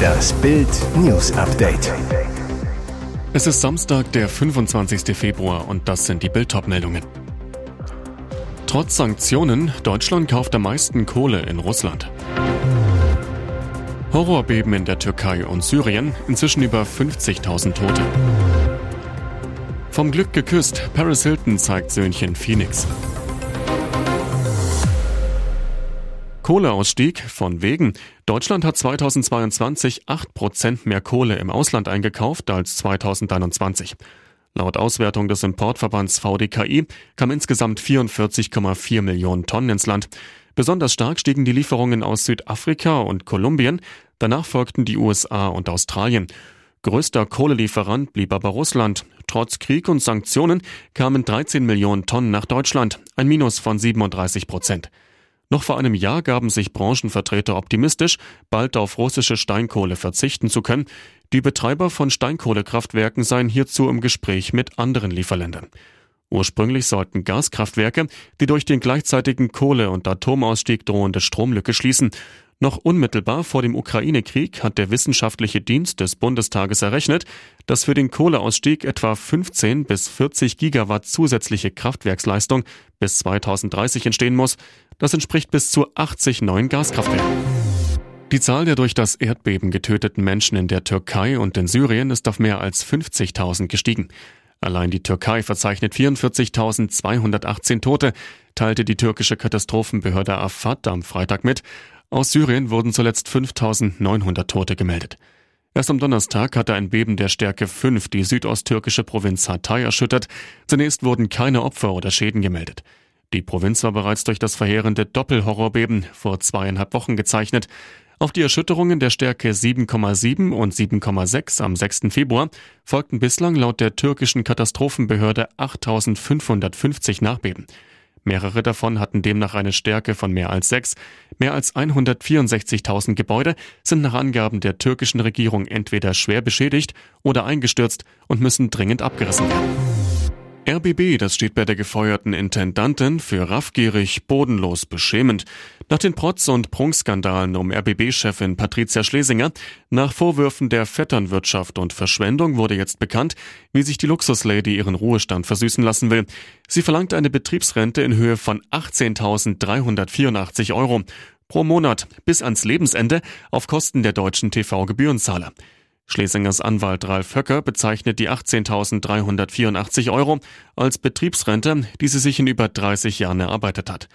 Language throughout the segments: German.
Das Bild News Update. Es ist Samstag, der 25. Februar und das sind die Bild meldungen Trotz Sanktionen, Deutschland kauft am meisten Kohle in Russland. Horrorbeben in der Türkei und Syrien, inzwischen über 50.000 Tote. Vom Glück geküsst, Paris Hilton zeigt Söhnchen Phoenix. Kohleausstieg von wegen. Deutschland hat 2022 8% mehr Kohle im Ausland eingekauft als 2021. Laut Auswertung des Importverbands VDKI kam insgesamt 44,4 Millionen Tonnen ins Land. Besonders stark stiegen die Lieferungen aus Südafrika und Kolumbien, danach folgten die USA und Australien. Größter Kohlelieferant blieb aber Russland. Trotz Krieg und Sanktionen kamen 13 Millionen Tonnen nach Deutschland, ein Minus von 37 Prozent. Noch vor einem Jahr gaben sich Branchenvertreter optimistisch, bald auf russische Steinkohle verzichten zu können. Die Betreiber von Steinkohlekraftwerken seien hierzu im Gespräch mit anderen Lieferländern. Ursprünglich sollten Gaskraftwerke, die durch den gleichzeitigen Kohle- und Atomausstieg drohende Stromlücke schließen. Noch unmittelbar vor dem Ukraine-Krieg hat der wissenschaftliche Dienst des Bundestages errechnet, dass für den Kohleausstieg etwa 15 bis 40 Gigawatt zusätzliche Kraftwerksleistung bis 2030 entstehen muss. Das entspricht bis zu 80 neuen Gaskraftwerken. Die Zahl der durch das Erdbeben getöteten Menschen in der Türkei und in Syrien ist auf mehr als 50.000 gestiegen. Allein die Türkei verzeichnet 44.218 Tote, teilte die türkische Katastrophenbehörde Afad am Freitag mit. Aus Syrien wurden zuletzt 5.900 Tote gemeldet. Erst am Donnerstag hatte ein Beben der Stärke 5 die südosttürkische Provinz Hatay erschüttert. Zunächst wurden keine Opfer oder Schäden gemeldet. Die Provinz war bereits durch das verheerende Doppelhorrorbeben vor zweieinhalb Wochen gezeichnet. Auf die Erschütterungen der Stärke 7,7 und 7,6 am 6. Februar folgten bislang laut der türkischen Katastrophenbehörde 8550 Nachbeben. Mehrere davon hatten demnach eine Stärke von mehr als 6. Mehr als 164.000 Gebäude sind nach Angaben der türkischen Regierung entweder schwer beschädigt oder eingestürzt und müssen dringend abgerissen werden. RBB, das steht bei der gefeuerten Intendantin für raffgierig, bodenlos, beschämend. Nach den Protz- und Prunkskandalen um RBB-Chefin Patricia Schlesinger, nach Vorwürfen der Vetternwirtschaft und Verschwendung wurde jetzt bekannt, wie sich die Luxuslady ihren Ruhestand versüßen lassen will. Sie verlangt eine Betriebsrente in Höhe von 18.384 Euro pro Monat bis ans Lebensende auf Kosten der deutschen TV-Gebührenzahler. Schlesingers Anwalt Ralf Höcker bezeichnet die 18.384 Euro als Betriebsrente, die sie sich in über 30 Jahren erarbeitet hat.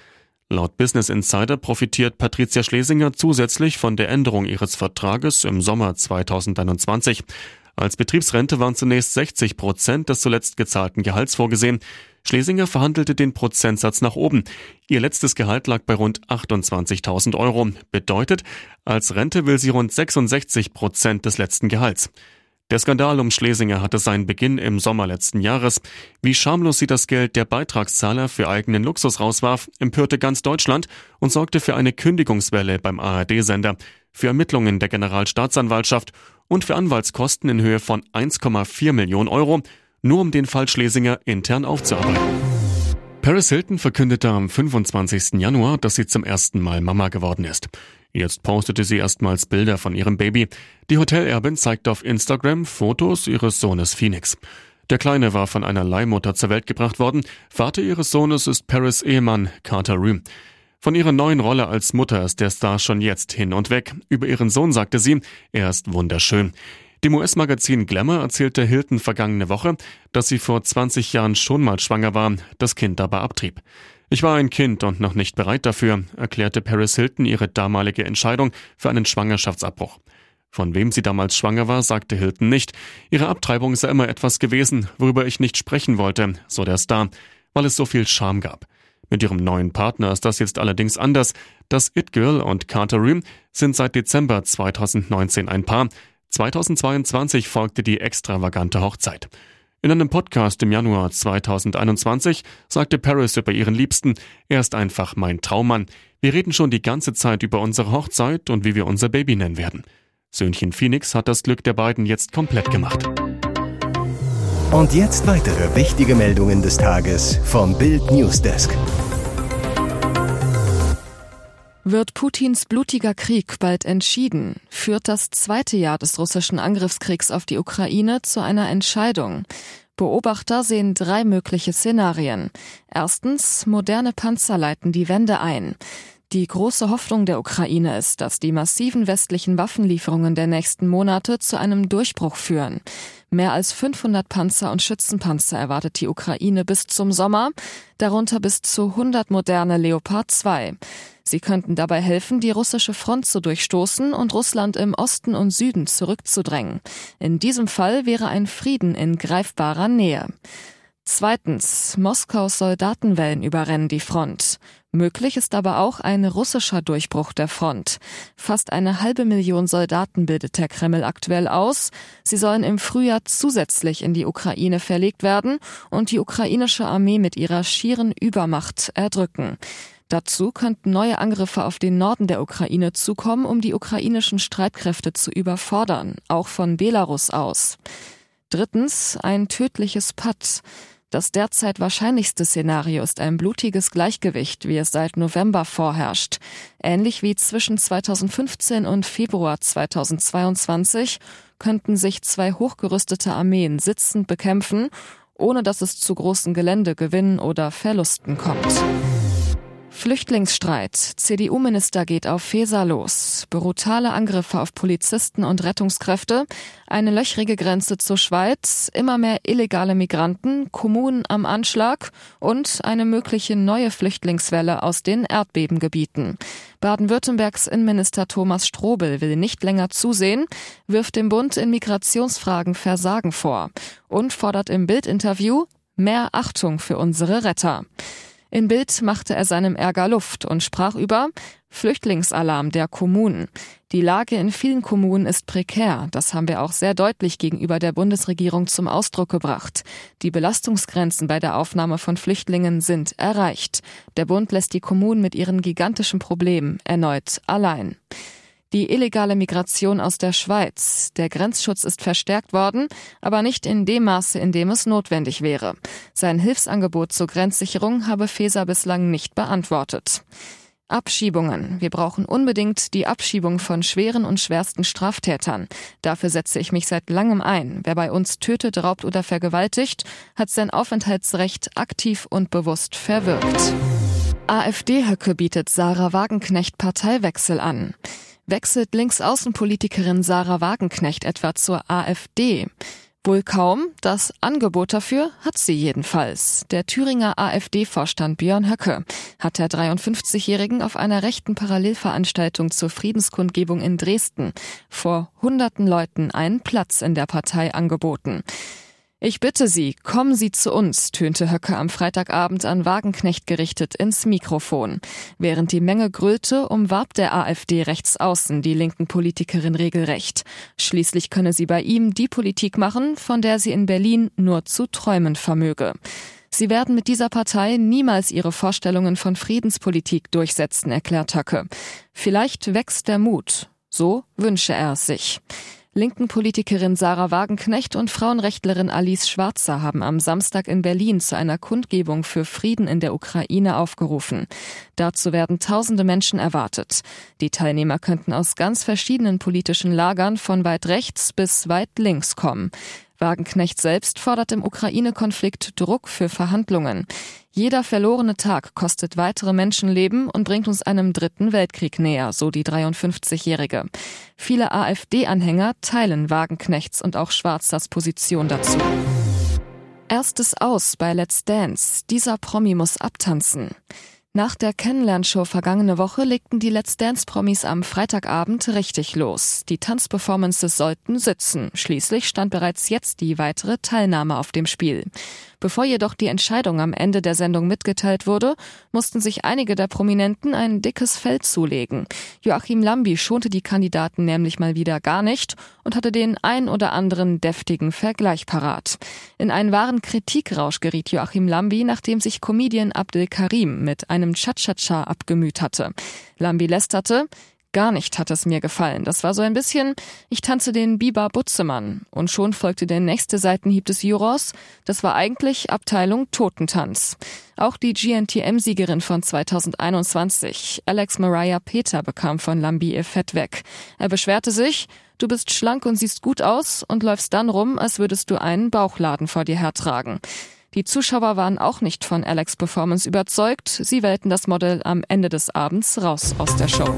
Laut Business Insider profitiert Patricia Schlesinger zusätzlich von der Änderung ihres Vertrages im Sommer 2021. Als Betriebsrente waren zunächst 60 Prozent des zuletzt gezahlten Gehalts vorgesehen. Schlesinger verhandelte den Prozentsatz nach oben. Ihr letztes Gehalt lag bei rund 28.000 Euro. Bedeutet, als Rente will sie rund 66 Prozent des letzten Gehalts. Der Skandal um Schlesinger hatte seinen Beginn im Sommer letzten Jahres. Wie schamlos sie das Geld der Beitragszahler für eigenen Luxus rauswarf, empörte ganz Deutschland und sorgte für eine Kündigungswelle beim ARD-Sender, für Ermittlungen der Generalstaatsanwaltschaft und für Anwaltskosten in Höhe von 1,4 Millionen Euro, nur um den Fall Schlesinger intern aufzuarbeiten. Paris Hilton verkündete am 25. Januar, dass sie zum ersten Mal Mama geworden ist. Jetzt postete sie erstmals Bilder von ihrem Baby. Die Hotelerbin zeigte auf Instagram Fotos ihres Sohnes Phoenix. Der Kleine war von einer Leihmutter zur Welt gebracht worden. Vater ihres Sohnes ist Paris Ehemann Carter Rue. Von ihrer neuen Rolle als Mutter ist der Star schon jetzt hin und weg. Über ihren Sohn sagte sie, er ist wunderschön. Dem US-Magazin Glamour erzählte Hilton vergangene Woche, dass sie vor 20 Jahren schon mal schwanger war, das Kind aber abtrieb. Ich war ein Kind und noch nicht bereit dafür, erklärte Paris Hilton ihre damalige Entscheidung für einen Schwangerschaftsabbruch. Von wem sie damals schwanger war, sagte Hilton nicht. Ihre Abtreibung sei immer etwas gewesen, worüber ich nicht sprechen wollte, so der Star, weil es so viel Scham gab. Mit ihrem neuen Partner ist das jetzt allerdings anders. Das It Girl und Carter Rue sind seit Dezember 2019 ein Paar. 2022 folgte die extravagante Hochzeit. In einem Podcast im Januar 2021 sagte Paris über ihren Liebsten, er ist einfach mein Traummann. Wir reden schon die ganze Zeit über unsere Hochzeit und wie wir unser Baby nennen werden. Söhnchen Phoenix hat das Glück der beiden jetzt komplett gemacht. Und jetzt weitere wichtige Meldungen des Tages vom Bild Newsdesk. Wird Putins blutiger Krieg bald entschieden? Führt das zweite Jahr des russischen Angriffskriegs auf die Ukraine zu einer Entscheidung? Beobachter sehen drei mögliche Szenarien. Erstens, moderne Panzer leiten die Wende ein. Die große Hoffnung der Ukraine ist, dass die massiven westlichen Waffenlieferungen der nächsten Monate zu einem Durchbruch führen. Mehr als 500 Panzer und Schützenpanzer erwartet die Ukraine bis zum Sommer, darunter bis zu 100 moderne Leopard 2. Sie könnten dabei helfen, die russische Front zu durchstoßen und Russland im Osten und Süden zurückzudrängen. In diesem Fall wäre ein Frieden in greifbarer Nähe. Zweitens, Moskaus Soldatenwellen überrennen die Front. Möglich ist aber auch ein russischer Durchbruch der Front. Fast eine halbe Million Soldaten bildet der Kreml aktuell aus. Sie sollen im Frühjahr zusätzlich in die Ukraine verlegt werden und die ukrainische Armee mit ihrer schieren Übermacht erdrücken. Dazu könnten neue Angriffe auf den Norden der Ukraine zukommen, um die ukrainischen Streitkräfte zu überfordern, auch von Belarus aus. Drittens ein tödliches Patt. Das derzeit wahrscheinlichste Szenario ist ein blutiges Gleichgewicht, wie es seit November vorherrscht. Ähnlich wie zwischen 2015 und Februar 2022 könnten sich zwei hochgerüstete Armeen sitzend bekämpfen, ohne dass es zu großen Geländegewinnen oder Verlusten kommt. Flüchtlingsstreit. CDU-Minister geht auf Feser los. Brutale Angriffe auf Polizisten und Rettungskräfte. Eine löchrige Grenze zur Schweiz. Immer mehr illegale Migranten. Kommunen am Anschlag. Und eine mögliche neue Flüchtlingswelle aus den Erdbebengebieten. Baden-Württembergs Innenminister Thomas Strobel will nicht länger zusehen, wirft dem Bund in Migrationsfragen Versagen vor und fordert im Bildinterview mehr Achtung für unsere Retter. In Bild machte er seinem Ärger Luft und sprach über Flüchtlingsalarm der Kommunen. Die Lage in vielen Kommunen ist prekär. Das haben wir auch sehr deutlich gegenüber der Bundesregierung zum Ausdruck gebracht. Die Belastungsgrenzen bei der Aufnahme von Flüchtlingen sind erreicht. Der Bund lässt die Kommunen mit ihren gigantischen Problemen erneut allein. Die illegale Migration aus der Schweiz. Der Grenzschutz ist verstärkt worden, aber nicht in dem Maße, in dem es notwendig wäre. Sein Hilfsangebot zur Grenzsicherung habe Feser bislang nicht beantwortet. Abschiebungen. Wir brauchen unbedingt die Abschiebung von schweren und schwersten Straftätern. Dafür setze ich mich seit langem ein. Wer bei uns tötet, raubt oder vergewaltigt, hat sein Aufenthaltsrecht aktiv und bewusst verwirkt. AfD-Höcke bietet Sarah Wagenknecht Parteiwechsel an. Wechselt Linksaußenpolitikerin Sarah Wagenknecht etwa zur AfD? Wohl kaum. Das Angebot dafür hat sie jedenfalls. Der Thüringer AfD-Vorstand Björn Höcke hat der 53-Jährigen auf einer rechten Parallelveranstaltung zur Friedenskundgebung in Dresden vor hunderten Leuten einen Platz in der Partei angeboten. Ich bitte Sie, kommen Sie zu uns, tönte Höcke am Freitagabend an Wagenknecht gerichtet ins Mikrofon. Während die Menge grüllte, umwarb der AfD rechts außen die linken Politikerin regelrecht. Schließlich könne sie bei ihm die Politik machen, von der sie in Berlin nur zu träumen vermöge. Sie werden mit dieser Partei niemals ihre Vorstellungen von Friedenspolitik durchsetzen, erklärt Höcke. Vielleicht wächst der Mut. So wünsche er es sich. Linken Politikerin Sarah Wagenknecht und Frauenrechtlerin Alice Schwarzer haben am Samstag in Berlin zu einer Kundgebung für Frieden in der Ukraine aufgerufen. Dazu werden tausende Menschen erwartet. Die Teilnehmer könnten aus ganz verschiedenen politischen Lagern von weit rechts bis weit links kommen. Wagenknecht selbst fordert im Ukraine-Konflikt Druck für Verhandlungen. Jeder verlorene Tag kostet weitere Menschenleben und bringt uns einem dritten Weltkrieg näher, so die 53-Jährige. Viele AfD-Anhänger teilen Wagenknechts und auch Schwarzers Position dazu. Erstes Aus bei Let's Dance. Dieser Promi muss abtanzen. Nach der Kennenlernshow vergangene Woche legten die Let's Dance-Promis am Freitagabend richtig los. Die Tanzperformances sollten sitzen. Schließlich stand bereits jetzt die weitere Teilnahme auf dem Spiel. Bevor jedoch die Entscheidung am Ende der Sendung mitgeteilt wurde, mussten sich einige der Prominenten ein dickes Feld zulegen. Joachim Lambi schonte die Kandidaten nämlich mal wieder gar nicht und hatte den ein oder anderen deftigen Vergleich parat. In einen wahren Kritikrausch geriet Joachim Lambi, nachdem sich Comedian Abdel Karim mit einem Cha-Cha-Cha abgemüht hatte. Lambi lästerte, gar nicht hat es mir gefallen. Das war so ein bisschen, ich tanze den Biber Butzemann. Und schon folgte der nächste Seitenhieb des Jurors. Das war eigentlich Abteilung Totentanz. Auch die GNTM-Siegerin von 2021, Alex Mariah Peter, bekam von Lambi ihr Fett weg. Er beschwerte sich, du bist schlank und siehst gut aus und läufst dann rum, als würdest du einen Bauchladen vor dir hertragen. Die Zuschauer waren auch nicht von Alex Performance überzeugt. Sie wählten das Model am Ende des Abends raus aus der Show.